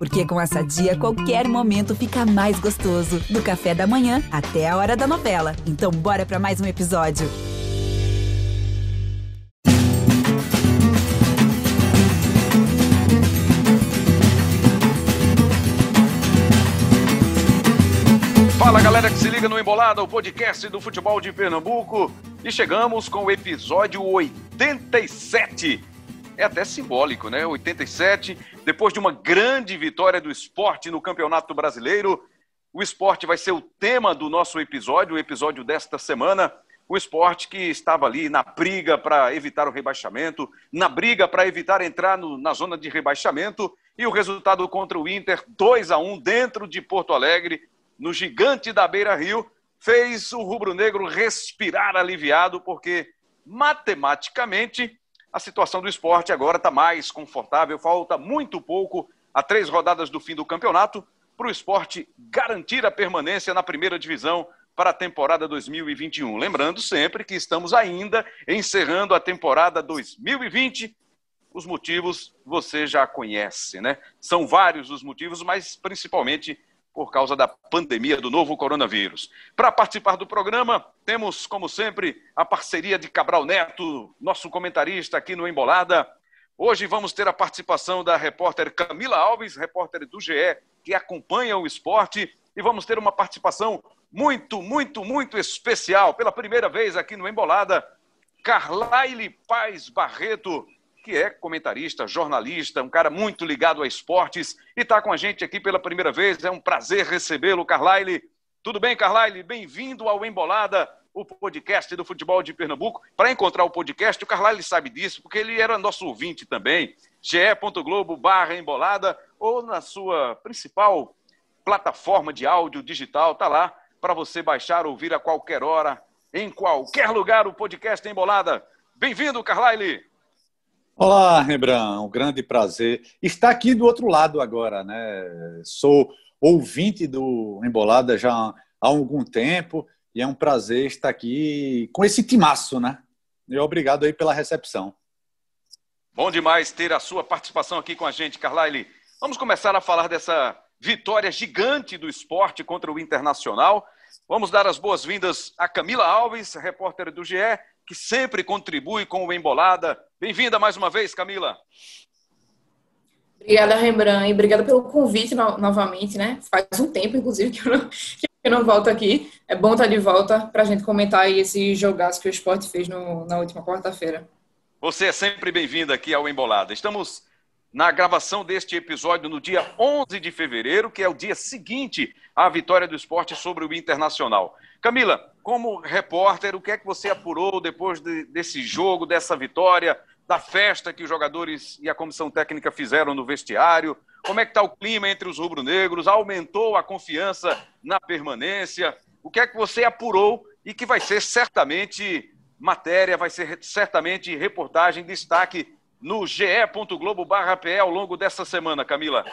Porque com essa dia, qualquer momento fica mais gostoso. Do café da manhã até a hora da novela. Então, bora para mais um episódio. Fala galera que se liga no Embolada, o podcast do futebol de Pernambuco. E chegamos com o episódio 87. É até simbólico, né? 87, depois de uma grande vitória do esporte no Campeonato Brasileiro. O esporte vai ser o tema do nosso episódio, o episódio desta semana. O esporte que estava ali na briga para evitar o rebaixamento, na briga para evitar entrar no, na zona de rebaixamento. E o resultado contra o Inter, 2 a 1 dentro de Porto Alegre, no gigante da Beira Rio, fez o rubro-negro respirar aliviado, porque matematicamente a situação do esporte agora está mais confortável. Falta muito pouco a três rodadas do fim do campeonato para o esporte garantir a permanência na primeira divisão para a temporada 2021. Lembrando sempre que estamos ainda encerrando a temporada 2020. Os motivos você já conhece, né? São vários os motivos, mas principalmente por causa da pandemia do novo coronavírus. Para participar do programa, temos, como sempre, a parceria de Cabral Neto, nosso comentarista aqui no Embolada. Hoje vamos ter a participação da repórter Camila Alves, repórter do GE, que acompanha o esporte, e vamos ter uma participação muito, muito, muito especial, pela primeira vez aqui no Embolada, Carlaile Paz Barreto, que é comentarista, jornalista, um cara muito ligado a esportes e está com a gente aqui pela primeira vez. É um prazer recebê-lo, Carlyle. Tudo bem, Carlyle? Bem-vindo ao Embolada, o podcast do futebol de Pernambuco. Para encontrar o podcast, o Carlyle sabe disso, porque ele era nosso ouvinte também. ge.globo barra embolada ou na sua principal plataforma de áudio digital, tá lá para você baixar, ouvir a qualquer hora, em qualquer lugar, o podcast Embolada. Bem-vindo, Carlyle! Olá, Rembrandt, um grande prazer estar aqui do outro lado agora, né? Sou ouvinte do Embolada já há algum tempo e é um prazer estar aqui com esse timaço, né? E obrigado aí pela recepção. Bom demais ter a sua participação aqui com a gente, Carlyle. Vamos começar a falar dessa vitória gigante do esporte contra o Internacional. Vamos dar as boas-vindas a Camila Alves, repórter do GE, que sempre contribui com o Embolada. Bem-vinda mais uma vez, Camila. Obrigada, Rembrandt, e obrigada pelo convite no, novamente, né? Faz um tempo, inclusive, que eu, não, que eu não volto aqui. É bom estar de volta para a gente comentar aí esse jogaço que o esporte fez no, na última quarta-feira. Você é sempre bem-vinda aqui ao Embolada. Estamos na gravação deste episódio no dia 11 de fevereiro, que é o dia seguinte à vitória do esporte sobre o Internacional. Camila, como repórter, o que é que você apurou depois de, desse jogo, dessa vitória, da festa que os jogadores e a comissão técnica fizeram no vestiário? Como é que está o clima entre os rubro-negros? Aumentou a confiança na permanência? O que é que você apurou e que vai ser certamente matéria, vai ser certamente reportagem, destaque no ge.globo.br ao longo dessa semana, Camila?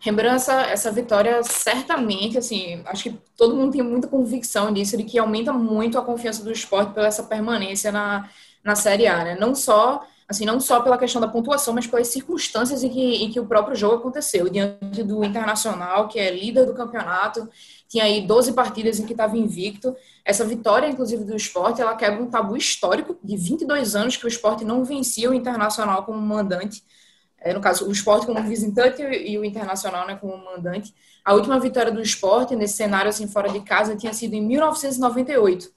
Rembrandt, essa, essa vitória certamente, assim, acho que todo mundo tem muita convicção disso, de que aumenta muito a confiança do esporte pela essa permanência na, na Série A, né? Não só, assim, não só pela questão da pontuação, mas pelas circunstâncias em que, em que o próprio jogo aconteceu, diante do Internacional, que é líder do campeonato, tinha aí 12 partidas em que estava invicto. Essa vitória, inclusive, do esporte, ela quebra um tabu histórico de 22 anos que o esporte não vencia o Internacional como mandante é, no caso, o esporte como visitante e o internacional né, como mandante. A última vitória do esporte nesse cenário assim fora de casa tinha sido em 1998.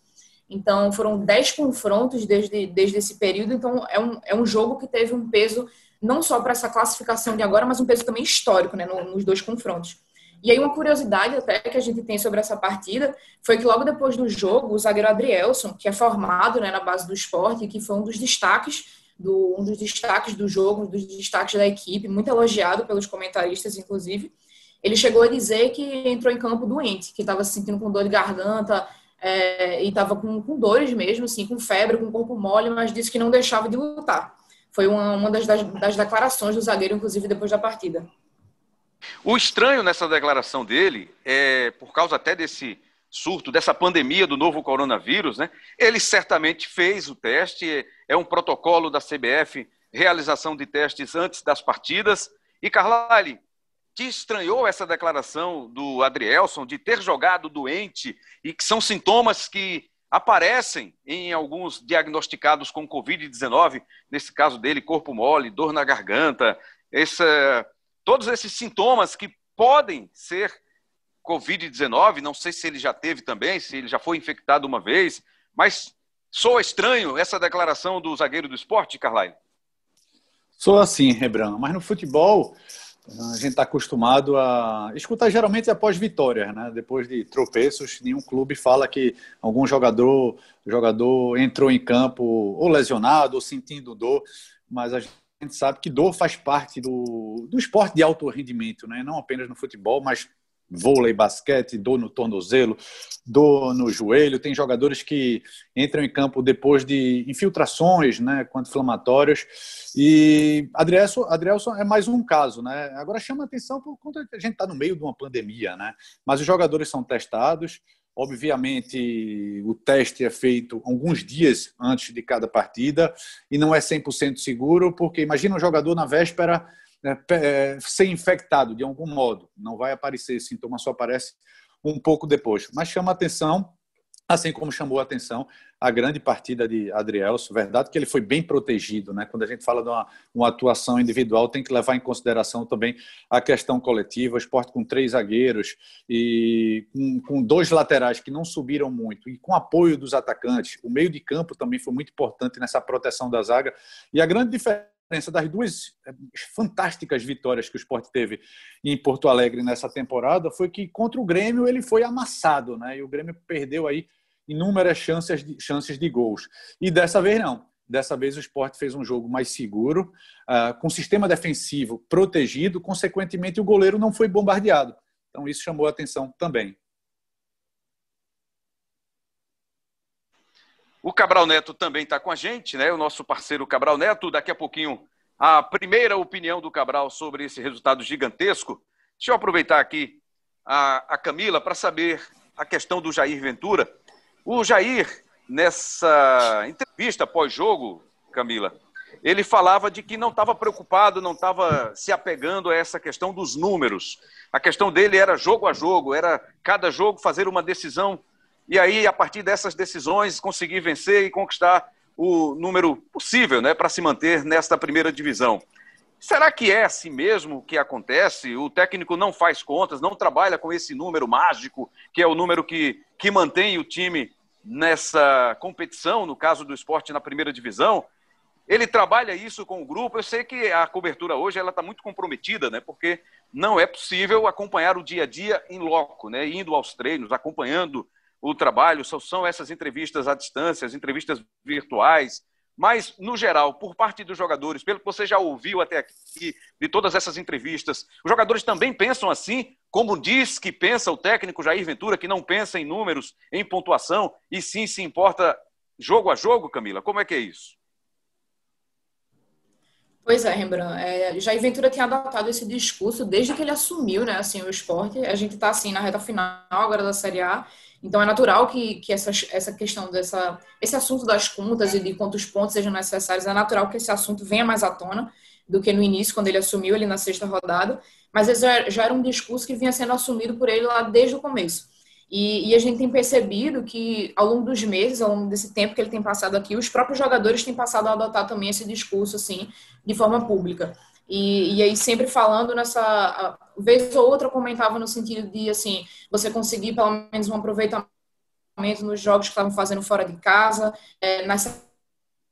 Então, foram 10 confrontos desde, desde esse período. Então, é um, é um jogo que teve um peso não só para essa classificação de agora, mas um peso também histórico né, nos dois confrontos. E aí, uma curiosidade até que a gente tem sobre essa partida foi que logo depois do jogo, o zagueiro Adrielson, que é formado né, na base do esporte, que foi um dos destaques do, um dos destaques do jogo, um dos destaques da equipe, muito elogiado pelos comentaristas, inclusive. Ele chegou a dizer que entrou em campo doente, que estava se sentindo com dor de garganta é, e estava com, com dores mesmo, assim, com febre, com corpo mole, mas disse que não deixava de lutar. Foi uma, uma das, das, das declarações do zagueiro, inclusive, depois da partida. O estranho nessa declaração dele é, por causa até desse surto, dessa pandemia do novo coronavírus, né? Ele certamente fez o teste, é um protocolo da CBF, realização de testes antes das partidas, E Carlyle, te estranhou essa declaração do Adrielson de ter jogado doente e que são sintomas que aparecem em alguns diagnosticados com Covid-19, nesse caso dele, corpo mole, dor na garganta, esse, todos esses sintomas que podem ser Covid-19, não sei se ele já teve também, se ele já foi infectado uma vez, mas soa estranho essa declaração do zagueiro do esporte, Carlyle? Soa assim, Rebran, mas no futebol a gente está acostumado a escutar geralmente após vitórias, né? Depois de tropeços, nenhum clube fala que algum jogador, jogador entrou em campo ou lesionado ou sentindo dor, mas a gente sabe que dor faz parte do, do esporte de alto rendimento, né? Não apenas no futebol, mas vôlei, basquete, dor no tornozelo, dor no joelho. Tem jogadores que entram em campo depois de infiltrações, né, inflamatórias. E Adrielson, Adrielson é mais um caso, né? Agora chama atenção por conta que a gente está no meio de uma pandemia, né? Mas os jogadores são testados. Obviamente, o teste é feito alguns dias antes de cada partida e não é 100% seguro, porque imagina um jogador na véspera né, é, ser infectado de algum modo. Não vai aparecer, esse sintoma só aparece um pouco depois. Mas chama atenção, assim como chamou a atenção a grande partida de Adrielso. Verdade que ele foi bem protegido, né? Quando a gente fala de uma, uma atuação individual, tem que levar em consideração também a questão coletiva. Esporte com três zagueiros e com, com dois laterais que não subiram muito e com apoio dos atacantes. O meio de campo também foi muito importante nessa proteção da zaga. E a grande diferença diferença das duas eh, fantásticas vitórias que o esporte teve em Porto Alegre nessa temporada foi que contra o Grêmio ele foi amassado, né? E o Grêmio perdeu aí inúmeras chances de, chances de gols. E dessa vez não. Dessa vez o esporte fez um jogo mais seguro, uh, com sistema defensivo protegido, consequentemente o goleiro não foi bombardeado. Então isso chamou a atenção também. O Cabral Neto também está com a gente, né? O nosso parceiro Cabral Neto. Daqui a pouquinho, a primeira opinião do Cabral sobre esse resultado gigantesco. Deixa eu aproveitar aqui a, a Camila para saber a questão do Jair Ventura. O Jair, nessa entrevista pós-jogo, Camila, ele falava de que não estava preocupado, não estava se apegando a essa questão dos números. A questão dele era jogo a jogo, era cada jogo fazer uma decisão e aí, a partir dessas decisões, conseguir vencer e conquistar o número possível né, para se manter nesta primeira divisão. Será que é assim mesmo que acontece? O técnico não faz contas, não trabalha com esse número mágico, que é o número que, que mantém o time nessa competição, no caso do esporte na primeira divisão? Ele trabalha isso com o grupo. Eu sei que a cobertura hoje ela está muito comprometida, né? Porque não é possível acompanhar o dia a dia em loco, né? Indo aos treinos, acompanhando o trabalho, são essas entrevistas à distância, as entrevistas virtuais, mas, no geral, por parte dos jogadores, pelo que você já ouviu até aqui, de todas essas entrevistas, os jogadores também pensam assim, como diz que pensa o técnico Jair Ventura, que não pensa em números, em pontuação, e sim se importa jogo a jogo, Camila? Como é que é isso? Pois é, Rembrandt. É, Jair Ventura tinha adotado esse discurso desde que ele assumiu né, assim, o esporte. A gente está assim, na reta final agora da Série A então é natural que, que essa, essa questão dessa esse assunto das contas e de quantos pontos sejam necessários é natural que esse assunto venha mais à tona do que no início quando ele assumiu ali na sexta rodada, mas já era um discurso que vinha sendo assumido por ele lá desde o começo. E, e, a gente tem percebido que ao longo dos meses, ao longo desse tempo que ele tem passado aqui, os próprios jogadores têm passado a adotar também esse discurso assim de forma pública. E, e aí sempre falando nessa vez ou outra comentava no sentido de assim você conseguir pelo menos um aproveitamento nos jogos que estavam fazendo fora de casa, é, nas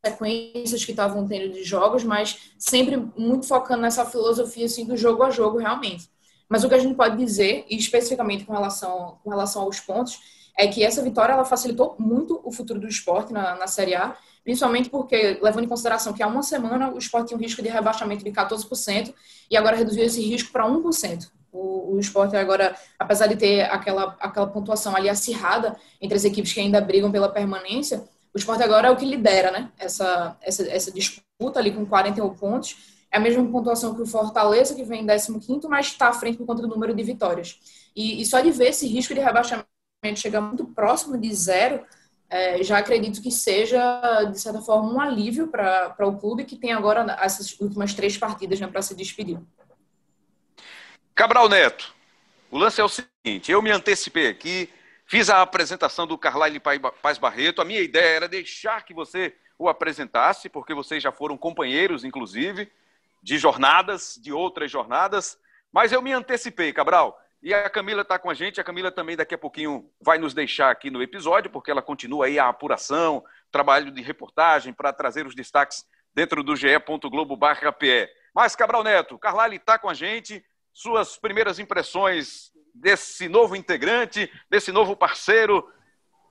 sequências que estavam tendo de jogos, mas sempre muito focando nessa filosofia assim do jogo a jogo realmente. Mas o que a gente pode dizer, e especificamente com relação com relação aos pontos, é que essa vitória ela facilitou muito o futuro do esporte na, na Série A principalmente porque, levando em consideração que há uma semana o esporte tinha um risco de rebaixamento de 14% e agora reduziu esse risco para 1%. O, o esporte agora, apesar de ter aquela, aquela pontuação ali acirrada entre as equipes que ainda brigam pela permanência, o esporte agora é o que lidera né? essa, essa, essa disputa ali com 41 pontos. É a mesma pontuação que o Fortaleza, que vem em 15, mas está à frente por conta do número de vitórias. E, e só de ver esse risco de rebaixamento chegar muito próximo de zero, é, já acredito que seja, de certa forma, um alívio para o clube que tem agora essas últimas três partidas né, para se despedir. Cabral Neto, o lance é o seguinte: eu me antecipei aqui, fiz a apresentação do Carlyle Paz Barreto. A minha ideia era deixar que você o apresentasse, porque vocês já foram companheiros, inclusive, de jornadas, de outras jornadas. Mas eu me antecipei, Cabral. E a Camila está com a gente. A Camila também daqui a pouquinho vai nos deixar aqui no episódio, porque ela continua aí a apuração, trabalho de reportagem para trazer os destaques dentro do ge.globo.pe. Mas, Cabral Neto, Carlyle está com a gente. Suas primeiras impressões desse novo integrante, desse novo parceiro.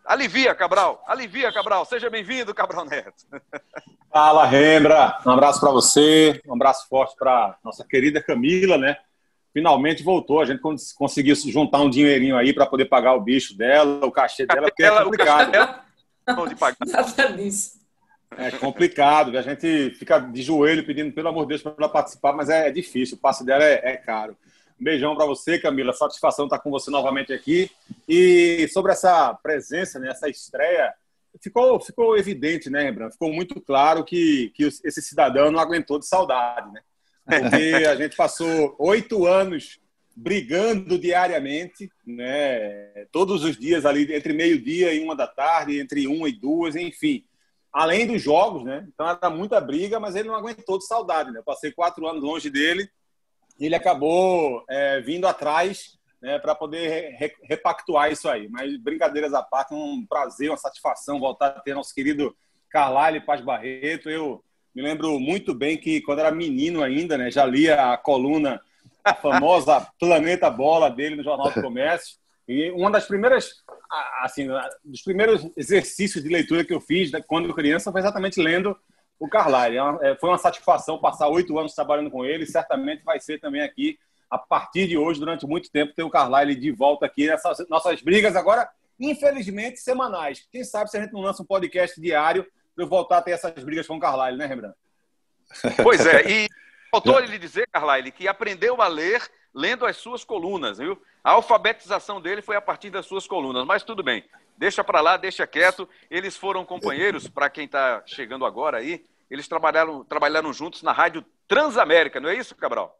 Alivia, Cabral. Alivia, Cabral. Seja bem-vindo, Cabral Neto. Fala, Rembra. Um abraço para você. Um abraço forte para nossa querida Camila, né? Finalmente voltou. A gente conseguiu juntar um dinheirinho aí para poder pagar o bicho dela, o cachê dela, porque é complicado. Nada disso. É complicado, a gente fica de joelho pedindo, pelo amor de Deus, para ela participar, mas é, é, difícil, o passe dela é, é caro. Um beijão para você, Camila, satisfação estar com você novamente aqui. E sobre essa presença, né, essa estreia, ficou, ficou evidente, né, Rembrandt? Ficou muito claro que, que esse cidadão não aguentou de saudade, né? Porque a gente passou oito anos brigando diariamente, né? Todos os dias ali, entre meio-dia e uma da tarde, entre uma e duas, enfim além dos jogos, né? Então era muita briga, mas ele não aguentou de saudade, né? Eu passei quatro anos longe dele e ele acabou é, vindo atrás né, para poder re repactuar isso aí. Mas brincadeiras à parte, um prazer, uma satisfação voltar a ter nosso querido Carlyle Paz Barreto. Eu me lembro muito bem que quando era menino ainda, né, já lia a coluna, a famosa Planeta Bola dele no Jornal do Comércio. E uma das primeiras, assim, dos primeiros exercícios de leitura que eu fiz né, quando criança foi exatamente lendo o Carlyle. É é, foi uma satisfação passar oito anos trabalhando com ele. Certamente vai ser também aqui, a partir de hoje, durante muito tempo, ter o Carlyle de volta aqui nessas nossas brigas agora, infelizmente, semanais. Quem sabe se a gente não lança um podcast diário eu voltar a ter essas brigas com o Carlyle, né, Rembrandt? Pois é, e faltou ele dizer, Carlyle, que aprendeu a ler lendo as suas colunas, viu? A alfabetização dele foi a partir das suas colunas, mas tudo bem. Deixa para lá, deixa quieto. Eles foram companheiros, para quem está chegando agora aí, eles trabalharam, trabalharam juntos na Rádio Transamérica, não é isso, Cabral?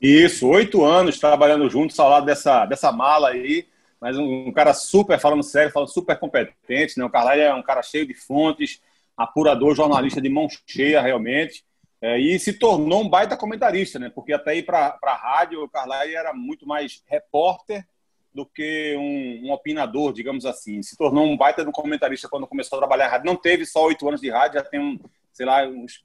Isso, oito anos trabalhando juntos ao lado dessa, dessa mala aí, mas um, um, cara super, falando sério, falando super competente, né? O Carlyle é um cara cheio de fontes, apurador, jornalista de mão cheia, realmente. É, e se tornou um baita comentarista, né? Porque até ir para a rádio, o Carlyle era muito mais repórter do que um, um, opinador, digamos assim. Se tornou um baita do comentarista quando começou a trabalhar rádio. Não teve só oito anos de rádio, já tem, um, sei lá, uns,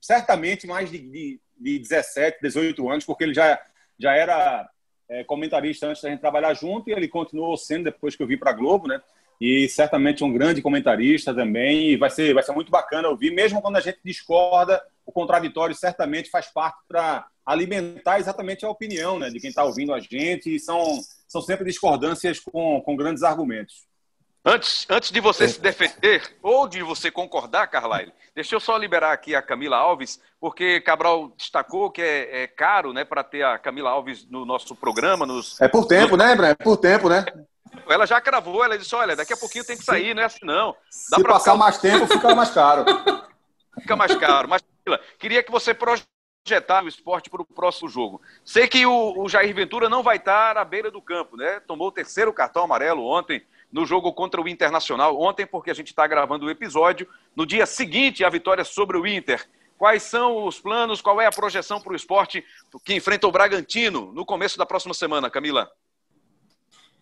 certamente mais de, de, de 17, 18 anos, porque ele já, já era é, comentarista antes da gente trabalhar junto e ele continuou sendo depois que eu vi para a Globo, né? E certamente um grande comentarista também. E vai ser, vai ser muito bacana ouvir, mesmo quando a gente discorda o contraditório certamente faz parte para alimentar exatamente a opinião né, de quem está ouvindo a gente, e são, são sempre discordâncias com, com grandes argumentos. Antes, antes de você se defender ou de você concordar, Carlyle, deixa eu só liberar aqui a Camila Alves, porque Cabral destacou que é, é caro né, para ter a Camila Alves no nosso programa. Nos, é por tempo, nos... né, Breno? É por tempo, né? Ela já cravou, ela disse: olha, daqui a pouquinho tem que sair, não é assim não. Dá se passar mais tempo, fica mais caro. Fica mais caro. Mas queria que você projetasse o esporte para o próximo jogo. Sei que o, o, Jair Ventura não vai estar à beira do campo, né? Tomou o terceiro cartão amarelo ontem no jogo contra o Internacional. Ontem, porque a gente está gravando o episódio. No dia seguinte, a vitória sobre o Inter. Quais são os planos? Qual é a projeção para o esporte que enfrenta o Bragantino no começo da próxima semana, Camila?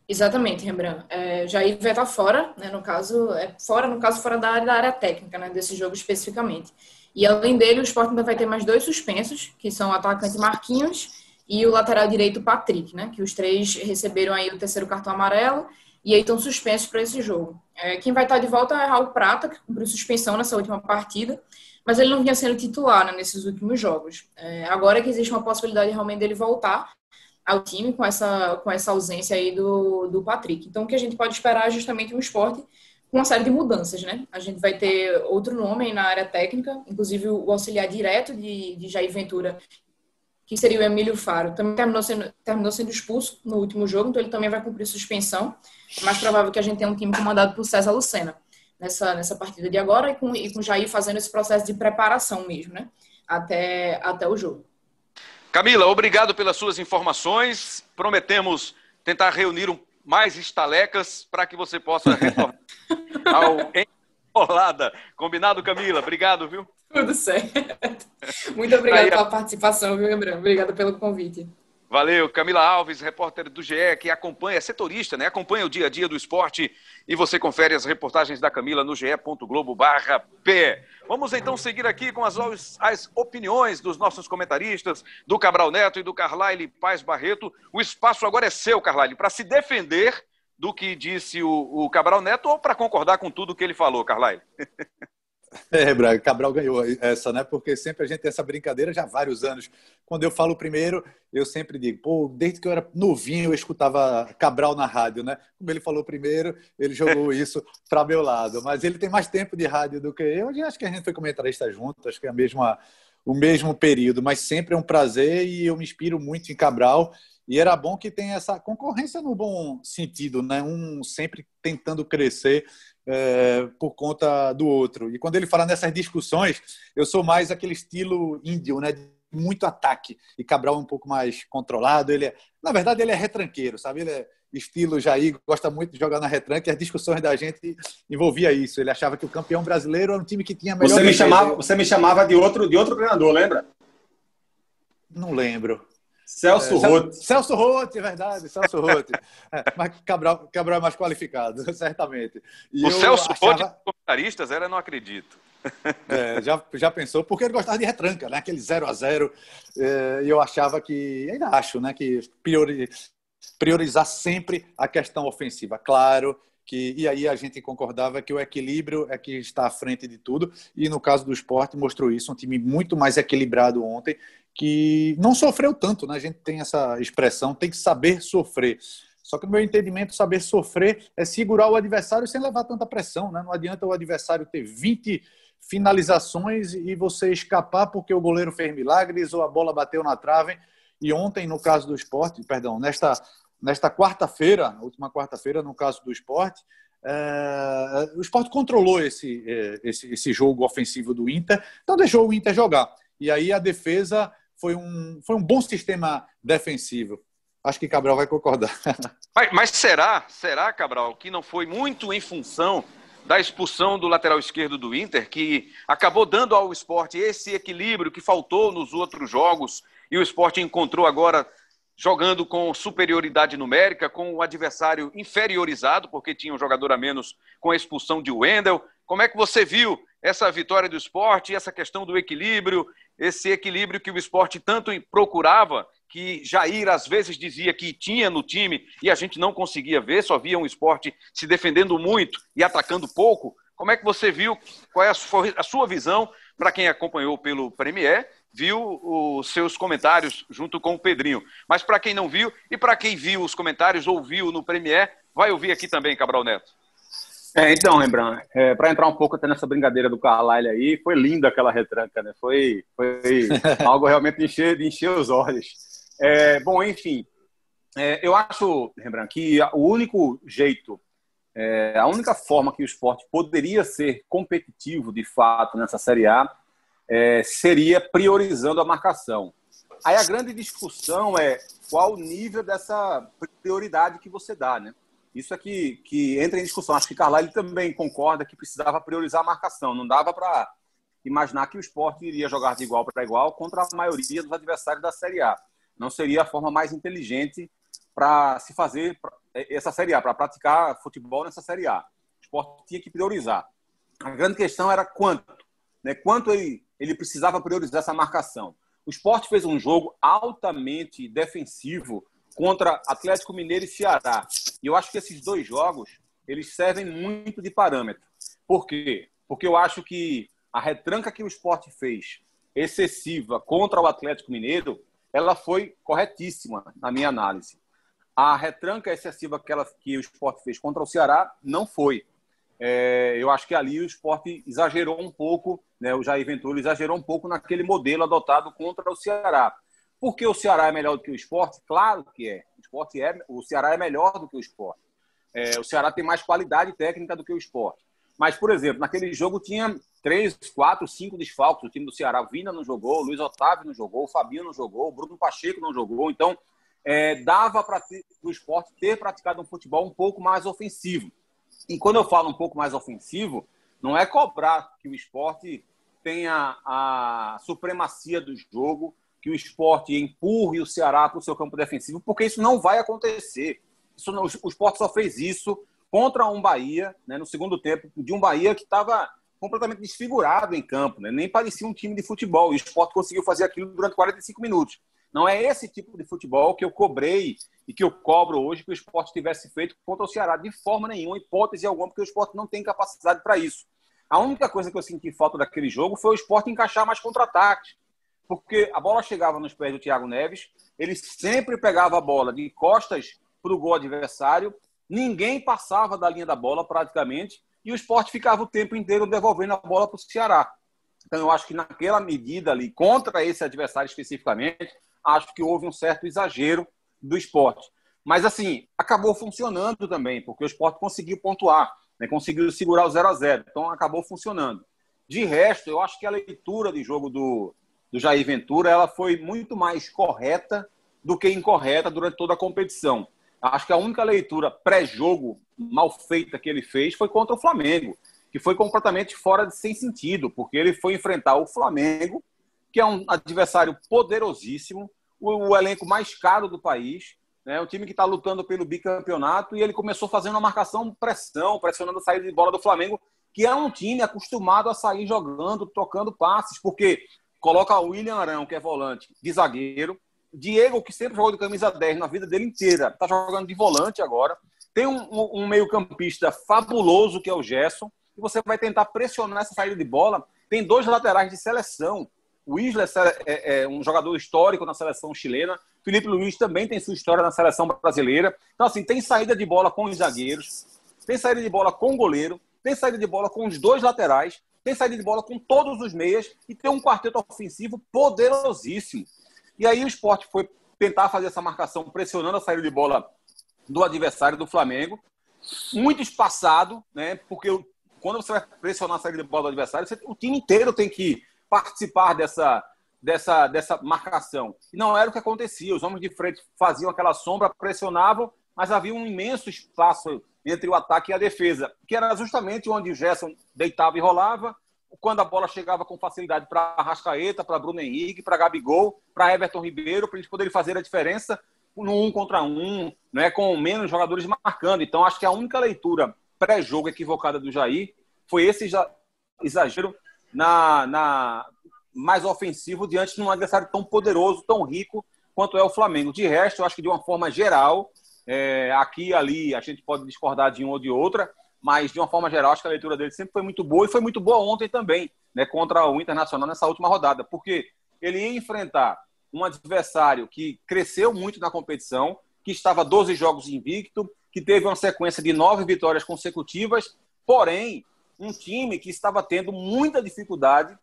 Exatamente, Rembrandt. É, Jair vai estar fora, né, no caso, é fora, no caso, fora da área, da área técnica, né, desse jogo especificamente. E além dele, o Sport ainda vai ter mais dois suspensos, que são o atacante Marquinhos e o lateral direito Patrick, né, que os três receberam aí o terceiro cartão amarelo e aí estão suspensos para esse jogo. É, quem vai estar de volta é Raul Prata, que cumpriu suspensão nessa última partida, mas ele não vinha sendo titular né, nesses últimos jogos. É, agora que existe uma possibilidade realmente dele voltar, ao time com essa, com essa ausência aí do, do Patrick. Então, o que a gente pode esperar é justamente um esporte com uma série de mudanças, né? A gente vai ter outro nome na área técnica, inclusive o auxiliar direto de, de Jair Ventura, que seria o Emílio Faro. Também terminou sendo, terminou sendo expulso no último jogo, então ele também vai cumprir suspensão. É mais provável que a gente tenha um time comandado por César Lucena nessa, nessa partida de agora e com, e com Jair fazendo esse processo de preparação mesmo, né? Até, até o jogo. Camila, obrigado pelas suas informações. Prometemos tentar reunir um, mais estalecas para que você possa retornar ao Enrolada. Combinado, Camila? Obrigado, viu? Tudo certo. Muito obrigada pela participação, viu, Lembrando? Obrigada pelo convite. Valeu, Camila Alves, repórter do GE, que acompanha, é setorista, né? Acompanha o dia a dia do esporte e você confere as reportagens da Camila no ge.globo P. Vamos então seguir aqui com as, as opiniões dos nossos comentaristas, do Cabral Neto e do Carlyle Paz Barreto. O espaço agora é seu, Carlyle, para se defender do que disse o, o Cabral Neto ou para concordar com tudo que ele falou, Carlyle? É, Braga, Cabral ganhou essa, né? Porque sempre a gente tem essa brincadeira já há vários anos. Quando eu falo primeiro, eu sempre digo, pô, desde que eu era novinho eu escutava Cabral na rádio, né? Como ele falou primeiro, ele jogou isso para meu lado. Mas ele tem mais tempo de rádio do que eu. E acho que a gente foi comentarista junto, acho que é a mesma, o mesmo período. Mas sempre é um prazer e eu me inspiro muito em Cabral. E era bom que tem essa concorrência no bom sentido, né? Um sempre tentando crescer é, por conta do outro. E quando ele fala nessas discussões, eu sou mais aquele estilo índio, né? Muito ataque. E Cabral é um pouco mais controlado. Ele é, na verdade, ele é retranqueiro, sabe? Ele é estilo Jair, gosta muito de jogar na retranca. E as discussões da gente envolvia isso. Ele achava que o campeão brasileiro era um time que tinha melhor. Você me chamava, você me chamava de outro, de outro treinador, lembra? Não lembro. Celso é, Roth. Celso Roth, é verdade, Celso Roth. É, mas Cabral, Cabral é mais qualificado, certamente. E o Celso achava... Roth de comentaristas era, não acredito. É, já, já pensou, porque ele gostava de retranca, né? aquele 0 a 0 é, E eu achava que, ainda acho, né? que priori, priorizar sempre a questão ofensiva. Claro que, e aí a gente concordava que o equilíbrio é que está à frente de tudo, e no caso do esporte mostrou isso, um time muito mais equilibrado ontem, que não sofreu tanto, né? A gente tem essa expressão, tem que saber sofrer. Só que no meu entendimento, saber sofrer é segurar o adversário sem levar tanta pressão, né? Não adianta o adversário ter 20 finalizações e você escapar porque o goleiro fez milagres ou a bola bateu na trave. E ontem, no caso do esporte, perdão, nesta, nesta quarta-feira, última quarta-feira, no caso do esporte, é, o esporte controlou esse, é, esse, esse jogo ofensivo do Inter, então deixou o Inter jogar. E aí a defesa foi um, foi um bom sistema defensivo. Acho que Cabral vai concordar. Mas, mas, será, será, Cabral, que não foi muito em função da expulsão do lateral esquerdo do Inter, que acabou dando ao esporte esse equilíbrio que faltou nos outros jogos, e o esporte encontrou agora jogando com superioridade numérica, com o adversário inferiorizado, porque tinha um jogador a menos com a expulsão de Wendel. Como é que você viu essa vitória do esporte, essa questão do equilíbrio, esse equilíbrio que o esporte tanto procurava, que Jair às vezes dizia que tinha no time e a gente não conseguia ver, só via um esporte se defendendo muito e atacando pouco. Como é que você viu? Qual é a sua visão para quem acompanhou pelo Premier? Viu os seus comentários junto com o Pedrinho. Mas para quem não viu e para quem viu os comentários ou viu no Premier, vai ouvir aqui também, Cabral Neto. É, então, Rembrandt, é, para entrar um pouco até nessa brincadeira do Carlyle aí, foi linda aquela retranca, né? Foi, foi algo realmente de encher, de encher os olhos. É, bom, enfim, é, eu acho, Rembrandt, que o único jeito, é, a única forma que o esporte poderia ser competitivo de fato nessa Série A é, seria priorizando a marcação. Aí a grande discussão é qual o nível dessa prioridade que você dá, né? Isso é que, que entra em discussão. Acho que Carlyle também concorda que precisava priorizar a marcação. Não dava para imaginar que o esporte iria jogar de igual para igual contra a maioria dos adversários da Série A. Não seria a forma mais inteligente para se fazer essa Série A, para praticar futebol nessa Série A. O esporte tinha que priorizar. A grande questão era quanto. Né? Quanto ele, ele precisava priorizar essa marcação. O esporte fez um jogo altamente defensivo contra Atlético Mineiro e Ceará. E eu acho que esses dois jogos eles servem muito de parâmetro. Por quê? Porque eu acho que a retranca que o esporte fez, excessiva, contra o Atlético Mineiro, ela foi corretíssima, na minha análise. A retranca excessiva que, ela, que o esporte fez contra o Ceará não foi. É, eu acho que ali o esporte exagerou um pouco, né, o Jair Ventura exagerou um pouco naquele modelo adotado contra o Ceará. Porque o Ceará é melhor do que o esporte? Claro que é. O, esporte é, o Ceará é melhor do que o esporte. É, o Ceará tem mais qualidade técnica do que o esporte. Mas, por exemplo, naquele jogo tinha três, quatro, cinco desfalques. O time do Ceará, Vina não jogou, o Luiz Otávio não jogou, o Fabinho não jogou, o Bruno Pacheco não jogou. Então, é, dava para o esporte ter praticado um futebol um pouco mais ofensivo. E quando eu falo um pouco mais ofensivo, não é cobrar que o esporte tenha a supremacia do jogo, que o esporte empurre o Ceará para o seu campo defensivo, porque isso não vai acontecer. Isso não, o esporte só fez isso contra um Bahia, né, no segundo tempo, de um Bahia que estava completamente desfigurado em campo, né, nem parecia um time de futebol. E o esporte conseguiu fazer aquilo durante 45 minutos. Não é esse tipo de futebol que eu cobrei e que eu cobro hoje que o esporte tivesse feito contra o Ceará, de forma nenhuma, hipótese alguma, porque o esporte não tem capacidade para isso. A única coisa que eu senti falta daquele jogo foi o esporte encaixar mais contra-ataques. Porque a bola chegava nos pés do Thiago Neves, ele sempre pegava a bola de costas para o gol adversário, ninguém passava da linha da bola praticamente, e o esporte ficava o tempo inteiro devolvendo a bola para o Ceará. Então, eu acho que naquela medida ali, contra esse adversário especificamente, acho que houve um certo exagero do esporte. Mas, assim, acabou funcionando também, porque o esporte conseguiu pontuar né, conseguiu segurar o 0 a 0 Então acabou funcionando. De resto, eu acho que a leitura de jogo do, do Jair Ventura ela foi muito mais correta do que incorreta durante toda a competição. Acho que a única leitura pré-jogo mal feita que ele fez foi contra o Flamengo, que foi completamente fora de sem sentido, porque ele foi enfrentar o Flamengo, que é um adversário poderosíssimo, o, o elenco mais caro do país, né? Um time que está lutando pelo bicampeonato e ele começou fazendo uma marcação pressão, pressionando a saída de bola do Flamengo, que é um time acostumado a sair jogando, trocando passes, porque coloca o William Arão, que é volante, de zagueiro, Diego, que sempre jogou de camisa 10 na vida dele inteira, está jogando de volante agora. Tem um, um, meio-campista fabuloso, que é o Gerson, e você vai tentar pressionar essa saída de bola. Tem dois laterais de seleção. O Isla é, é, é um jogador histórico na seleção chilena. Felipe Luiz também tem sua história na seleção brasileira. Então, assim, tem saída de bola com os zagueiros, tem saída de bola com o goleiro, tem saída de bola com os dois laterais, tem saída de bola com todos os meias e tem um quarteto ofensivo poderosíssimo. E aí o esporte foi tentar fazer essa marcação pressionando a saída de bola do adversário do Flamengo. Muito espaçado, né? Porque quando você vai pressionar a saída de bola do adversário, você, o time inteiro tem que participar dessa, dessa, dessa marcação. E não era o que acontecia. Os homens de frente faziam aquela sombra, pressionavam, mas havia um imenso espaço entre o ataque e a defesa, que era justamente onde o Gerson deitava e rolava, quando a bola chegava com facilidade para Arrascaeta, para Bruno Henrique, para Gabigol, para Everton Ribeiro, para eles poderem fazer a diferença no um contra um, né, com menos jogadores marcando. Então, acho que a única leitura pré-jogo equivocada do Jair foi esse exagero na, na, mais ofensivo diante de um adversário tão poderoso, tão rico quanto é o Flamengo. De resto, eu acho que de uma forma geral, é, aqui e ali a gente pode discordar de uma ou de outra, mas de uma forma geral, acho que a leitura dele sempre foi muito boa e foi muito boa ontem também, né, contra o Internacional nessa última rodada, porque ele ia enfrentar um adversário que cresceu muito na competição, que estava 12 jogos invicto, que teve uma sequência de nove vitórias consecutivas, porém, um time que estava tendo muita dificuldade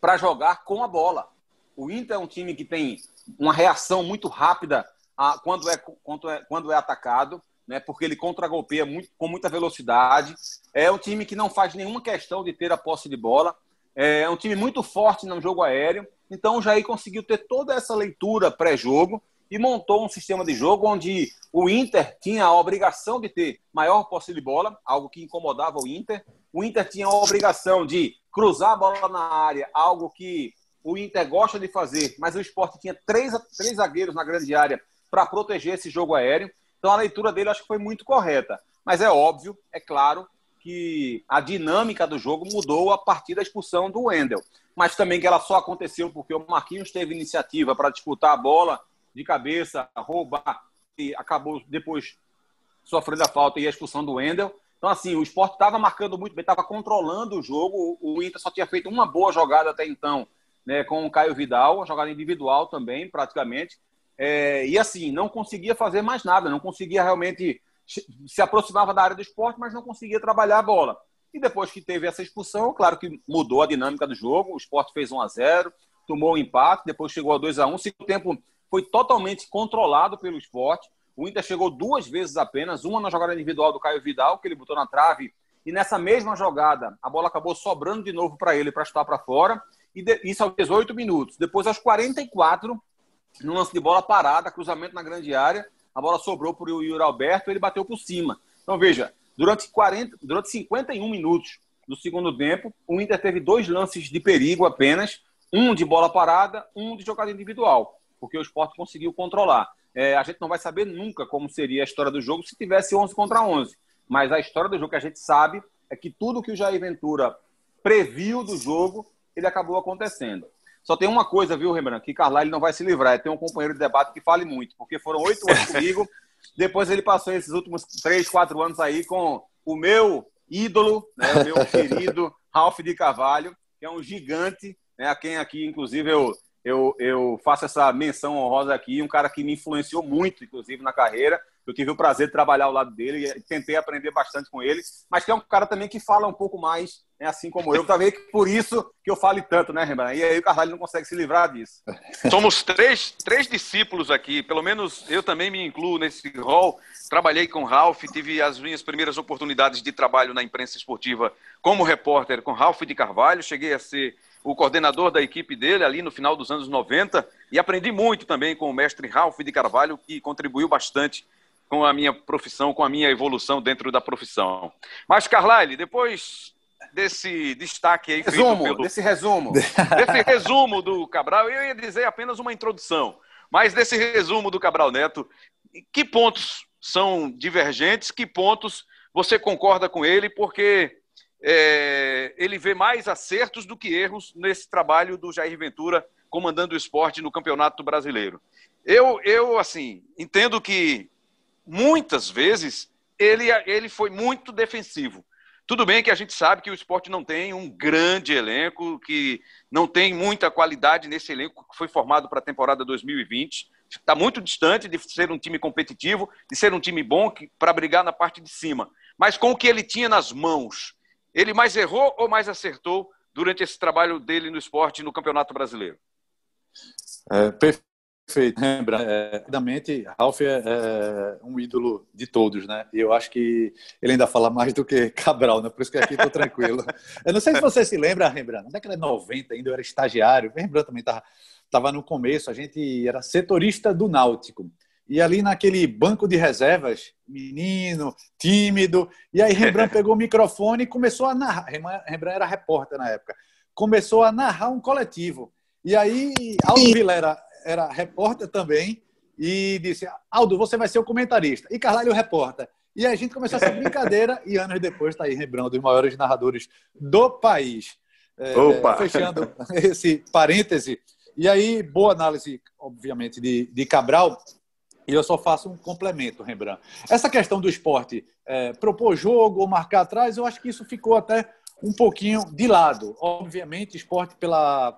para jogar com a bola. O Inter é um time que tem uma reação muito rápida a, quando, é, quando, é, quando é atacado, né, porque ele contragolpeia muito, com muita velocidade. É um time que não faz nenhuma questão de ter a posse de bola. É um time muito forte no jogo aéreo. Então o Jair conseguiu ter toda essa leitura pré-jogo e montou um sistema de jogo onde o Inter tinha a obrigação de ter maior posse de bola, algo que incomodava o Inter. O Inter tinha a obrigação de cruzar a bola na área, algo que o Inter gosta de fazer, mas o esporte tinha três, três zagueiros na grande área para proteger esse jogo aéreo. Então a leitura dele acho que foi muito correta. Mas é óbvio, é claro, que a dinâmica do jogo mudou a partir da expulsão do Wendel. Mas também que ela só aconteceu porque o Marquinhos teve iniciativa para disputar a bola de cabeça, roubar, e acabou depois sofrendo a falta e a expulsão do Wendel. Então, assim, o esporte estava marcando muito bem, estava controlando o jogo. O Inter só tinha feito uma boa jogada até então, né, com o Caio Vidal, uma jogada individual também, praticamente. É, e assim, não conseguia fazer mais nada, não conseguia realmente. Se aproximava da área do esporte, mas não conseguia trabalhar a bola. E depois que teve essa expulsão, claro que mudou a dinâmica do jogo. O esporte fez 1 a 0 tomou o um empate, depois chegou a 2 a 1 O segundo tempo foi totalmente controlado pelo esporte. O Inter chegou duas vezes apenas, uma na jogada individual do Caio Vidal, que ele botou na trave E nessa mesma jogada, a bola acabou sobrando de novo para ele para chutar para fora. E isso aos 18 minutos. Depois, aos 44, no lance de bola parada, cruzamento na grande área, a bola sobrou para o Yuri Alberto ele bateu por cima. Então, veja, durante, 40, durante 51 minutos do segundo tempo, o Inter teve dois lances de perigo apenas, um de bola parada, um de jogada individual, porque o esporte conseguiu controlar. É, a gente não vai saber nunca como seria a história do jogo se tivesse 11 contra 11. Mas a história do jogo que a gente sabe é que tudo que o Jair Ventura previu do jogo, ele acabou acontecendo. Só tem uma coisa, viu, Rembrandt, que Carlyle não vai se livrar. É ter um companheiro de debate que fale muito, porque foram oito anos comigo. Depois ele passou esses últimos três, quatro anos aí com o meu ídolo, né, o meu querido Ralph de Carvalho, que é um gigante, né, a quem aqui, inclusive, eu, eu, eu faço essa menção honrosa aqui, um cara que me influenciou muito, inclusive, na carreira. Eu tive o prazer de trabalhar ao lado dele e tentei aprender bastante com ele, mas que é um cara também que fala um pouco mais, né, assim como eu. Talvez por isso que eu fale tanto, né, Rembrandt? E aí o Carvalho não consegue se livrar disso. Somos três, três discípulos aqui, pelo menos eu também me incluo nesse rol. Trabalhei com Ralph, tive as minhas primeiras oportunidades de trabalho na imprensa esportiva como repórter com Ralph de Carvalho. Cheguei a ser o coordenador da equipe dele ali no final dos anos 90 e aprendi muito também com o mestre Ralph de Carvalho, que contribuiu bastante com a minha profissão, com a minha evolução dentro da profissão. Mas, Carlyle, depois desse destaque aí resumo, pelo... desse resumo. Desse resumo do Cabral, eu ia dizer apenas uma introdução, mas desse resumo do Cabral Neto, que pontos são divergentes, que pontos você concorda com ele, porque é, ele vê mais acertos do que erros nesse trabalho do Jair Ventura comandando o esporte no Campeonato Brasileiro. Eu, eu assim, entendo que muitas vezes ele, ele foi muito defensivo. Tudo bem que a gente sabe que o esporte não tem um grande elenco, que não tem muita qualidade nesse elenco que foi formado para a temporada 2020. Está muito distante de ser um time competitivo, de ser um time bom para brigar na parte de cima. Mas com o que ele tinha nas mãos, ele mais errou ou mais acertou durante esse trabalho dele no esporte no Campeonato Brasileiro? É, perfeito, lembra. É, rapidamente, Ralf é, é, um ídolo de todos, né? E eu acho que ele ainda fala mais do que Cabral, né? Por isso que aqui estou tranquilo. eu não sei se você se lembra, Rembrandt, na década de 90 ainda eu era estagiário, Rembrandt também estava tava no começo, a gente era setorista do Náutico. E ali naquele banco de reservas, menino, tímido. E aí Rembrandt pegou o microfone e começou a narrar. Rembrandt era repórter na época. Começou a narrar um coletivo. E aí Aldo Vila era, repórter também e disse: Aldo, você vai ser o comentarista. E Carlalho o repórter. E a gente começou essa brincadeira e anos depois está aí Rembrandt, um dos maiores narradores do país. É, Opa! Fechando esse parêntese. E aí, boa análise, obviamente, de, de Cabral. E eu só faço um complemento, Rembrandt. Essa questão do esporte, é, propor jogo ou marcar atrás, eu acho que isso ficou até um pouquinho de lado. Obviamente, esporte pela,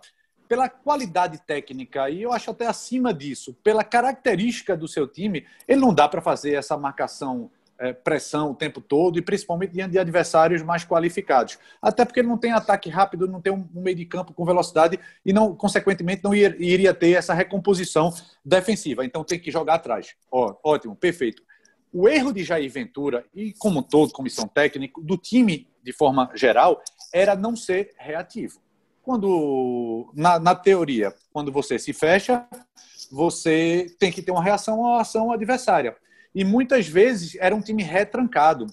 pela qualidade técnica, e eu acho até acima disso, pela característica do seu time, ele não dá para fazer essa marcação é, pressão o tempo todo e principalmente diante de adversários mais qualificados. Até porque ele não tem ataque rápido, não tem um meio de campo com velocidade e não, consequentemente, não iria ter essa recomposição defensiva. Então tem que jogar atrás. Ó, ótimo, perfeito. O erro de Jair Ventura e como todo comissão técnica do time de forma geral era não ser reativo. Quando na, na teoria, quando você se fecha, você tem que ter uma reação à ação adversária. E muitas vezes era um time retrancado,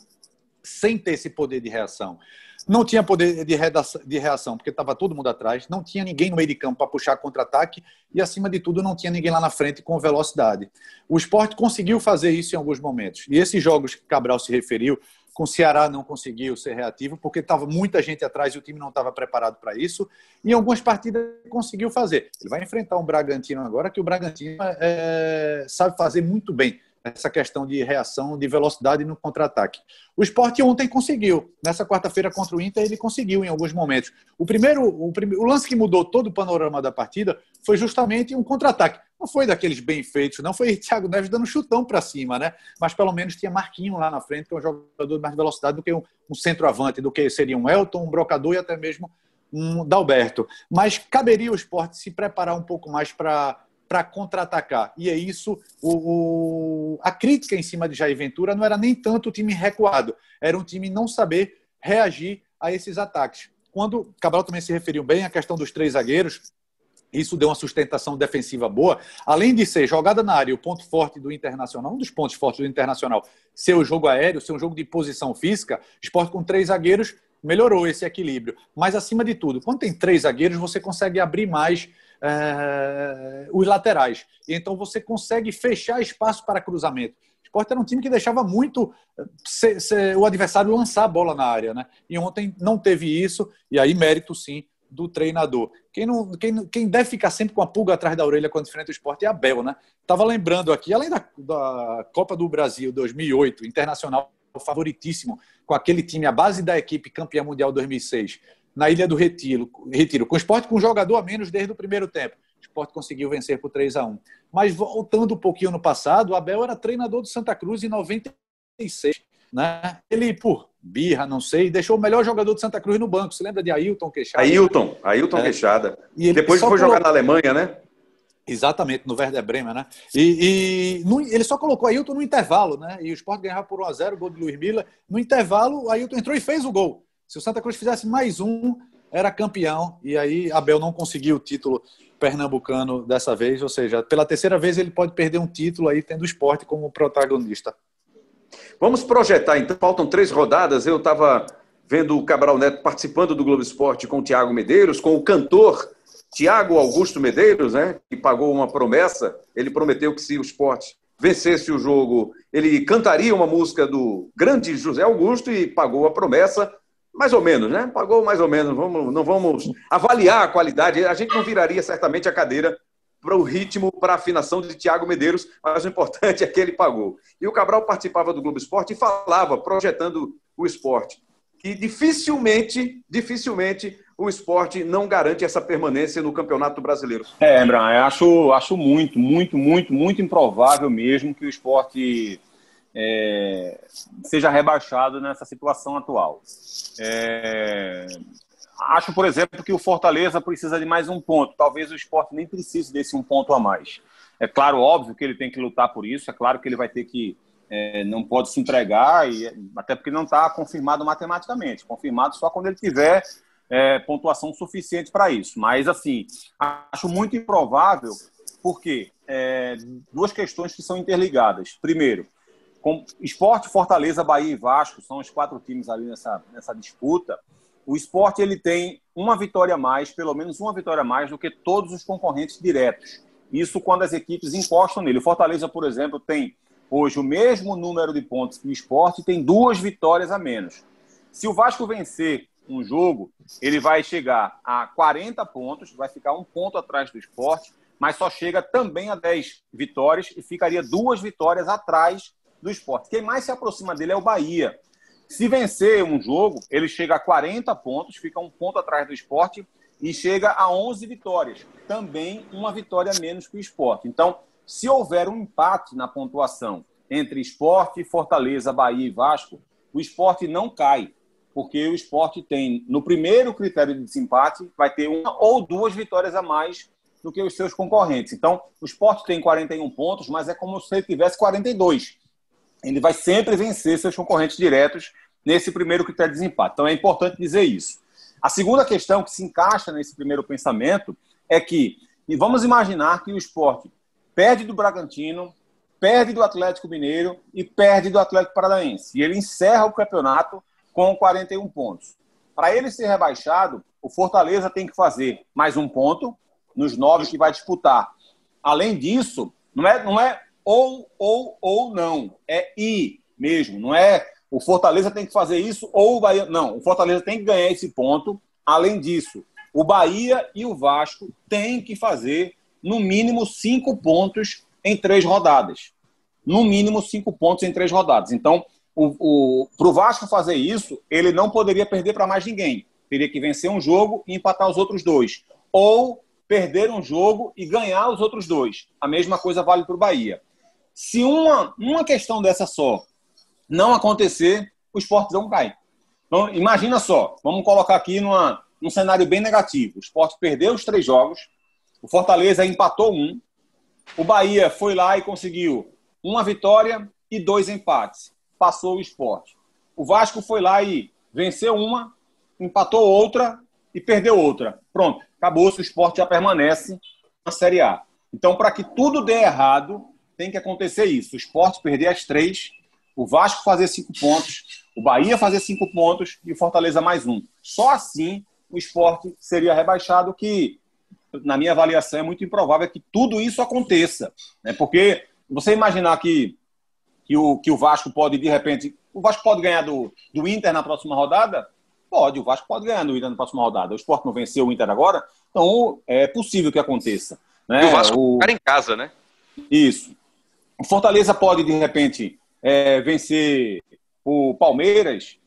sem ter esse poder de reação. Não tinha poder de reação, porque estava todo mundo atrás, não tinha ninguém no meio de campo para puxar contra-ataque e, acima de tudo, não tinha ninguém lá na frente com velocidade. O esporte conseguiu fazer isso em alguns momentos. E esses jogos que Cabral se referiu, com o Ceará não conseguiu ser reativo, porque estava muita gente atrás e o time não estava preparado para isso. E em algumas partidas conseguiu fazer. Ele vai enfrentar um Bragantino agora, que o Bragantino é, sabe fazer muito bem essa questão de reação, de velocidade no contra-ataque. O esporte ontem conseguiu. Nessa quarta-feira contra o Inter, ele conseguiu em alguns momentos. O primeiro, o, primeiro, o lance que mudou todo o panorama da partida foi justamente um contra-ataque. Não foi daqueles bem feitos, não foi Thiago Neves dando chutão para cima, né? Mas pelo menos tinha Marquinho lá na frente, que é um jogador de mais velocidade do que um, um centroavante, do que seria um Elton, um brocador e até mesmo um Dalberto. Mas caberia o esporte se preparar um pouco mais para para contra-atacar. E é isso, o, o, a crítica em cima de Jair Ventura não era nem tanto o time recuado, era um time não saber reagir a esses ataques. Quando Cabral também se referiu bem à questão dos três zagueiros, isso deu uma sustentação defensiva boa. Além de ser jogada na área, o ponto forte do Internacional, um dos pontos fortes do Internacional, ser o jogo aéreo, ser um jogo de posição física, esporte com três zagueiros melhorou esse equilíbrio. Mas, acima de tudo, quando tem três zagueiros, você consegue abrir mais é, os laterais. Então você consegue fechar espaço para cruzamento. O Sport era um time que deixava muito se, se, o adversário lançar a bola na área. Né? E ontem não teve isso, e aí mérito sim do treinador. Quem, não, quem, quem deve ficar sempre com a pulga atrás da orelha quando enfrenta o esporte é a Bel, né? Tava lembrando aqui, além da, da Copa do Brasil 2008, internacional favoritíssimo, com aquele time, a base da equipe campeã mundial 2006, na Ilha do Retiro, Retiro com o esporte com um jogador a menos desde o primeiro tempo. O esporte conseguiu vencer por 3 a 1 Mas voltando um pouquinho no passado, o Abel era treinador do Santa Cruz em 96. Né? Ele, por birra, não sei, deixou o melhor jogador de Santa Cruz no banco. Você lembra de Ailton Queixada? Ailton, Ailton é. Queixada. E Depois foi colocou... jogar na Alemanha, né? Exatamente, no Werder Bremen, né? E, e no, ele só colocou Ailton no intervalo, né? E o Sport ganhava por 1x0, gol de Luiz Miller. No intervalo, Ailton entrou e fez o gol. Se o Santa Cruz fizesse mais um, era campeão. E aí Abel não conseguiu o título pernambucano dessa vez. Ou seja, pela terceira vez ele pode perder um título aí, tendo o esporte como protagonista. Vamos projetar, então. Faltam três rodadas. Eu estava vendo o Cabral Neto participando do Globo Esporte com o Tiago Medeiros, com o cantor Tiago Augusto Medeiros, né, que pagou uma promessa. Ele prometeu que se o esporte vencesse o jogo, ele cantaria uma música do grande José Augusto e pagou a promessa. Mais ou menos, né? Pagou mais ou menos. Vamos, não vamos avaliar a qualidade. A gente não viraria certamente a cadeira para o ritmo, para a afinação de Tiago Medeiros, mas o importante é que ele pagou. E o Cabral participava do Globo Esporte e falava, projetando o esporte, que dificilmente, dificilmente o esporte não garante essa permanência no Campeonato Brasileiro. É, Embran, eu acho, acho muito, muito, muito, muito improvável mesmo que o esporte é, seja rebaixado nessa situação atual. É, Acho, por exemplo, que o Fortaleza precisa de mais um ponto. Talvez o esporte nem precise desse um ponto a mais. É claro, óbvio que ele tem que lutar por isso, é claro que ele vai ter que. É, não pode se entregar, e, até porque não está confirmado matematicamente confirmado só quando ele tiver é, pontuação suficiente para isso. Mas, assim, acho muito improvável, porque é, duas questões que são interligadas. Primeiro, com Esporte, Fortaleza, Bahia e Vasco são os quatro times ali nessa, nessa disputa o esporte ele tem uma vitória a mais, pelo menos uma vitória a mais do que todos os concorrentes diretos. Isso quando as equipes encostam nele. O Fortaleza, por exemplo, tem hoje o mesmo número de pontos que o esporte tem duas vitórias a menos. Se o Vasco vencer um jogo, ele vai chegar a 40 pontos, vai ficar um ponto atrás do esporte, mas só chega também a 10 vitórias e ficaria duas vitórias atrás do esporte. Quem mais se aproxima dele é o Bahia, se vencer um jogo, ele chega a 40 pontos, fica um ponto atrás do esporte e chega a 11 vitórias. Também uma vitória menos que o esporte. Então, se houver um empate na pontuação entre esporte, Fortaleza, Bahia e Vasco, o esporte não cai. Porque o esporte tem, no primeiro critério de desempate, vai ter uma ou duas vitórias a mais do que os seus concorrentes. Então, o esporte tem 41 pontos, mas é como se ele tivesse 42 ele vai sempre vencer seus concorrentes diretos nesse primeiro critério de desempate. Então é importante dizer isso. A segunda questão que se encaixa nesse primeiro pensamento é que, vamos imaginar que o esporte perde do Bragantino, perde do Atlético Mineiro e perde do Atlético Paranaense. E ele encerra o campeonato com 41 pontos. Para ele ser rebaixado, o Fortaleza tem que fazer mais um ponto nos nove que vai disputar. Além disso, não é, não é ou, ou, ou não. É e mesmo. Não é o Fortaleza tem que fazer isso ou o Bahia. Não, o Fortaleza tem que ganhar esse ponto. Além disso, o Bahia e o Vasco têm que fazer no mínimo cinco pontos em três rodadas. No mínimo cinco pontos em três rodadas. Então, para o Vasco fazer isso, ele não poderia perder para mais ninguém. Teria que vencer um jogo e empatar os outros dois. Ou perder um jogo e ganhar os outros dois. A mesma coisa vale para o Bahia. Se uma, uma questão dessa só não acontecer, o esporte não cai. Então, imagina só, vamos colocar aqui numa, num cenário bem negativo. O esporte perdeu os três jogos, o Fortaleza empatou um, o Bahia foi lá e conseguiu uma vitória e dois empates. Passou o esporte. O Vasco foi lá e venceu uma, empatou outra e perdeu outra. Pronto, acabou-se, o esporte já permanece na Série A. Então, para que tudo dê errado, tem que acontecer isso. O esporte perder as três, o Vasco fazer cinco pontos, o Bahia fazer cinco pontos e o Fortaleza mais um. Só assim o esporte seria rebaixado, que, na minha avaliação, é muito improvável que tudo isso aconteça. Né? Porque você imaginar que, que, o, que o Vasco pode, de repente. O Vasco pode ganhar do, do Inter na próxima rodada? Pode, o Vasco pode ganhar do Inter na próxima rodada. O esporte não venceu o Inter agora, então é possível que aconteça. Né? E o Vasco o... em casa, né? Isso. O Fortaleza pode, de repente, é, vencer o Palmeiras?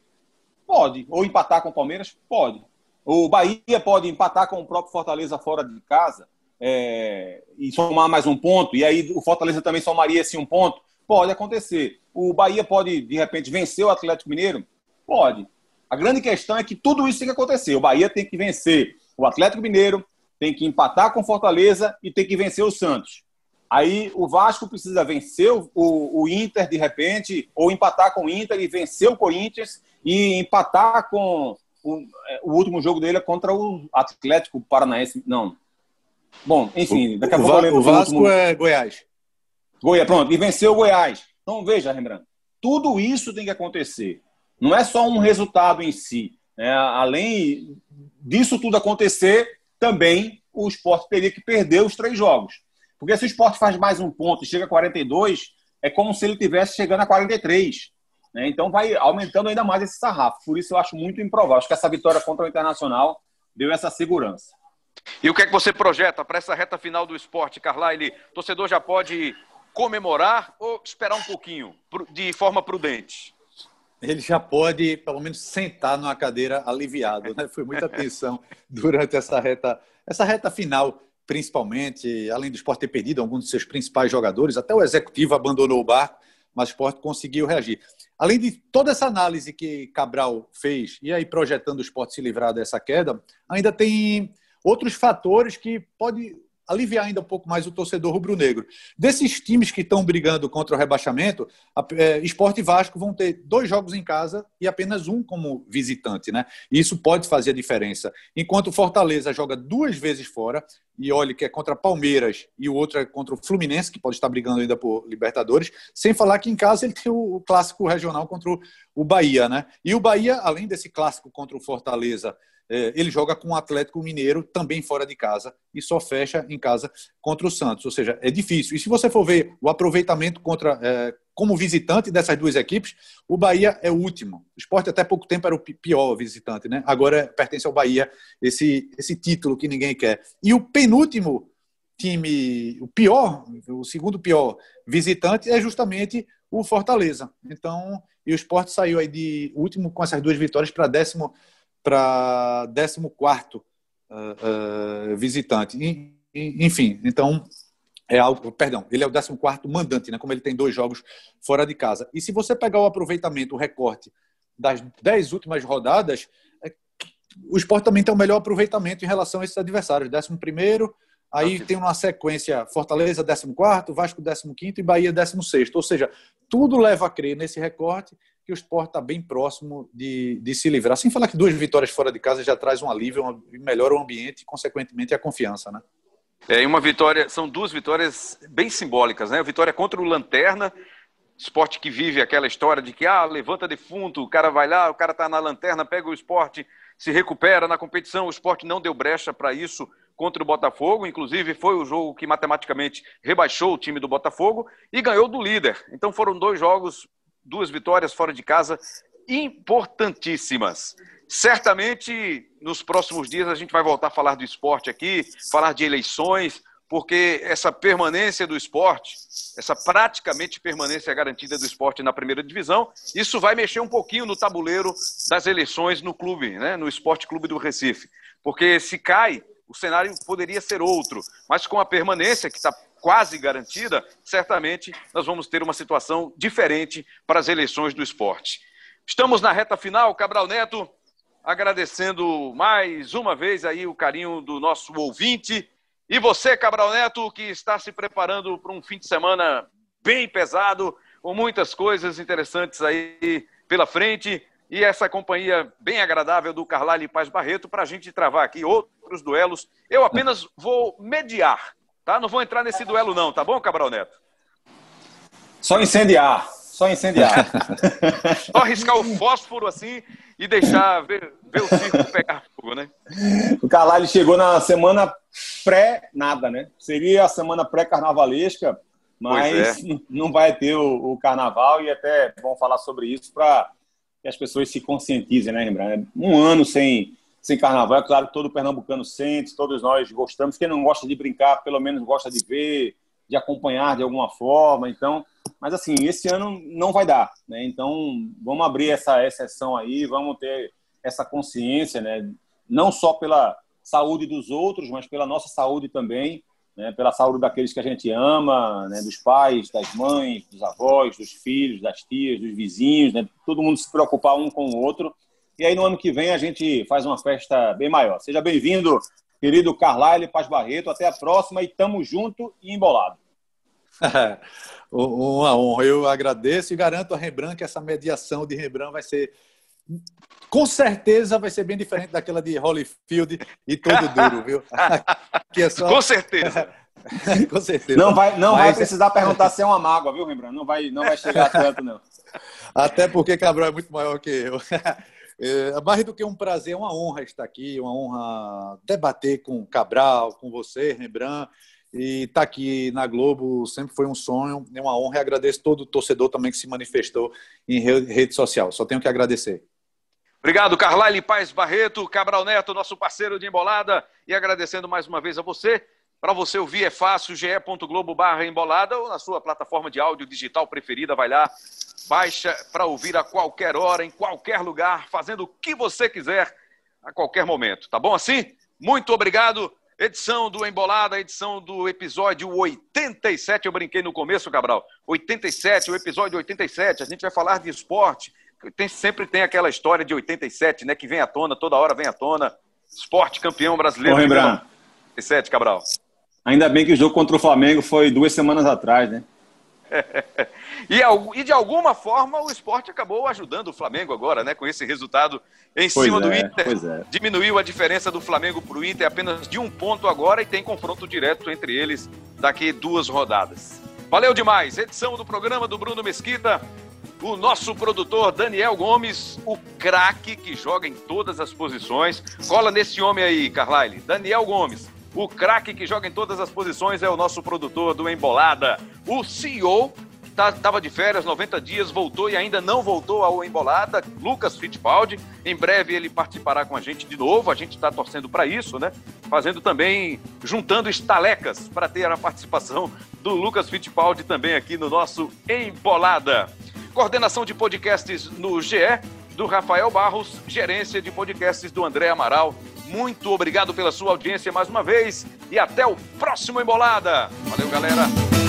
Pode. Ou empatar com o Palmeiras? Pode. O Bahia pode empatar com o próprio Fortaleza fora de casa é, e somar mais um ponto, e aí o Fortaleza também somaria esse um ponto? Pode acontecer. O Bahia pode, de repente, vencer o Atlético Mineiro? Pode. A grande questão é que tudo isso tem que acontecer. O Bahia tem que vencer o Atlético Mineiro, tem que empatar com o Fortaleza e tem que vencer o Santos. Aí o Vasco precisa vencer o, o, Inter de repente, ou empatar com o Inter e vencer o Corinthians e empatar com o, é, o último jogo dele é contra o Atlético Paranaense. Não. Bom, enfim, daqui a pouco eu lembro. O Vasco último... é Goiás. Goiás, pronto. E venceu o Goiás. Então, veja, Rembrandt, tudo isso tem que acontecer. Não é só um resultado em si. Né? Além disso tudo acontecer, também o esporte teria que perder os três jogos. Porque se o esporte faz mais um ponto e chega a 42, é como se ele tivesse chegando a 43. Né? Então vai aumentando ainda mais esse sarrafo. Por isso eu acho muito improvável. Acho que essa vitória contra o Internacional deu essa segurança. E o que é que você projeta para essa reta final do esporte, Carlyle? O torcedor já pode comemorar ou esperar um pouquinho, de forma prudente? Ele já pode, pelo menos, sentar numa cadeira aliviado. Né? Foi muita tensão durante essa reta, essa reta final, principalmente, além do esporte ter perdido alguns de seus principais jogadores, até o executivo abandonou o barco mas o esporte conseguiu reagir. Além de toda essa análise que Cabral fez, e aí projetando o esporte se livrar dessa queda, ainda tem outros fatores que pode aliviar ainda um pouco mais o torcedor rubro-negro. Desses times que estão brigando contra o rebaixamento, a, é, Esporte e Vasco vão ter dois jogos em casa e apenas um como visitante, né? E isso pode fazer a diferença. Enquanto Fortaleza joga duas vezes fora, e olhe que é contra Palmeiras e o outro é contra o Fluminense, que pode estar brigando ainda por Libertadores, sem falar que em casa ele tem o clássico regional contra o Bahia, né? E o Bahia, além desse clássico contra o Fortaleza, ele joga com o Atlético Mineiro também fora de casa e só fecha em casa contra o Santos. Ou seja, é difícil. E se você for ver o aproveitamento contra é, como visitante dessas duas equipes, o Bahia é o último. O esporte até pouco tempo era o pior visitante, né? Agora pertence ao Bahia esse, esse título que ninguém quer. E o penúltimo time, o pior, o segundo pior visitante é justamente o Fortaleza. Então, e o esporte saiu aí de último com essas duas vitórias para décimo para 14 uh, uh, visitante. Enfim, então é algo, perdão, ele é o 14 mandante, né? Como ele tem dois jogos fora de casa. E se você pegar o aproveitamento, o recorte das 10 últimas rodadas, é, o esporte também tem o melhor aproveitamento em relação a esses adversários. 11 primeiro, aí tem uma sequência Fortaleza 14, Vasco 15 e Bahia 16. Ou seja, tudo leva a crer nesse recorte que o esporte está bem próximo de, de se livrar. Sem falar que duas vitórias fora de casa já traz um alívio, melhora o ambiente e, consequentemente, a confiança, né? É uma vitória, são duas vitórias bem simbólicas, né? A vitória contra o Lanterna, esporte que vive aquela história de que, ah, levanta defunto, o cara vai lá, o cara está na lanterna, pega o esporte, se recupera na competição. O esporte não deu brecha para isso contra o Botafogo, inclusive foi o jogo que matematicamente rebaixou o time do Botafogo e ganhou do líder. Então foram dois jogos duas vitórias fora de casa importantíssimas. Certamente, nos próximos dias, a gente vai voltar a falar do esporte aqui, falar de eleições, porque essa permanência do esporte, essa praticamente permanência garantida do esporte na primeira divisão, isso vai mexer um pouquinho no tabuleiro das eleições no clube, né, no Esporte Clube do Recife. Porque se cai, o cenário poderia ser outro, mas com a permanência que está quase garantida, certamente nós vamos ter uma situação diferente para as eleições do esporte. Estamos na reta final, Cabral Neto, agradecendo mais uma vez aí o carinho do nosso ouvinte. E você, Cabral Neto, que está se preparando para um fim de semana bem pesado, com muitas coisas interessantes aí pela frente. e essa companhia bem agradável do Carlyle Paz Barreto para a gente travar aqui outros duelos. Eu apenas vou mediar, tá? Não vou entrar nesse duelo não, tá bom, Cabral Neto? Só incendiar, só incendiar. só arriscar o fósforo assim e deixar ver, ver o circo pegar fogo, né? O Carlyle chegou na semana pré-nada, né? Seria a semana pré-carnavalesca, mas é. não vai ter o, o, carnaval e é até bom falar sobre isso para que as pessoas se conscientizem, né, Rembrandt? Um ano sem, sem carnaval, é claro que todo pernambucano sente, todos nós gostamos. Quem não gosta de brincar, pelo menos gosta de ver, de acompanhar de alguma forma. Então, mas assim, esse ano não vai dar, né? Então, vamos abrir essa exceção aí, vamos ter essa consciência, né? Não só pela saúde dos outros, mas pela nossa saúde também né, pela saúde daqueles que a gente ama, né, dos pais, das mães, dos avós, dos filhos, das tias, dos vizinhos, né, todo mundo se preocupar um com o outro. E aí no ano que vem a gente faz uma festa bem maior. Seja bem-vindo, querido Carlyle Paz Barreto. Até a próxima e tamo junto e embolado. uma honra. Eu agradeço e garanto a Rembrandt que essa mediação de Rembrandt vai ser com certeza vai ser bem diferente daquela de Holyfield e todo duro, viu? É só... Com certeza. Com certeza. Não vai, não Mas... vai precisar perguntar se é uma mágoa, viu, Rembrandt? Não vai, não vai chegar tanto, não. Até porque Cabral é muito maior que eu. É, mais do que um prazer, é uma honra estar aqui, uma honra debater com Cabral, com você, Rembrandt. E estar aqui na Globo sempre foi um sonho, é uma honra e agradeço todo o torcedor também que se manifestou em rede social. Só tenho que agradecer. Obrigado, Carlyle Paz Barreto, Cabral Neto, nosso parceiro de embolada. E agradecendo mais uma vez a você. Para você ouvir é fácil, ge.globo barra embolada ou na sua plataforma de áudio digital preferida, vai lá, baixa para ouvir a qualquer hora, em qualquer lugar, fazendo o que você quiser, a qualquer momento. Tá bom assim? Muito obrigado. Edição do Embolada, edição do episódio 87. Eu brinquei no começo, Cabral. 87, o episódio 87. A gente vai falar de esporte tem, sempre tem aquela história de 87, né? Que vem à tona, toda hora vem à tona. Esporte campeão brasileiro. Vou lembrar. 87, Cabral. Ainda bem que o jogo contra o Flamengo foi duas semanas atrás, né? E, de alguma forma o esporte acabou ajudando o Flamengo agora, né? Com esse resultado em pois cima é, do Inter. É. Diminuiu a diferença do Flamengo para o Inter apenas de um ponto agora e tem confronto direto entre eles daqui duas rodadas. Valeu demais. Edição do programa do Bruno Mesquita o nosso produtor Daniel Gomes, o craque que joga em todas as posições. Cola nesse homem aí, Carlyle. Daniel Gomes, o craque que joga em todas as posições é o nosso produtor do Embolada. O CEO estava tá, de férias 90 dias, voltou e ainda não voltou ao Embolada, Lucas Fittipaldi. Em breve ele participará com a gente de novo, a gente está torcendo para isso, né? Fazendo também, juntando estalecas para ter a participação do Lucas Fittipaldi também aqui no nosso Embolada. Coordenação de podcasts no GE, do Rafael Barros, gerência de podcasts do André Amaral. Muito obrigado pela sua audiência mais uma vez e até o próximo Embolada. Valeu, galera.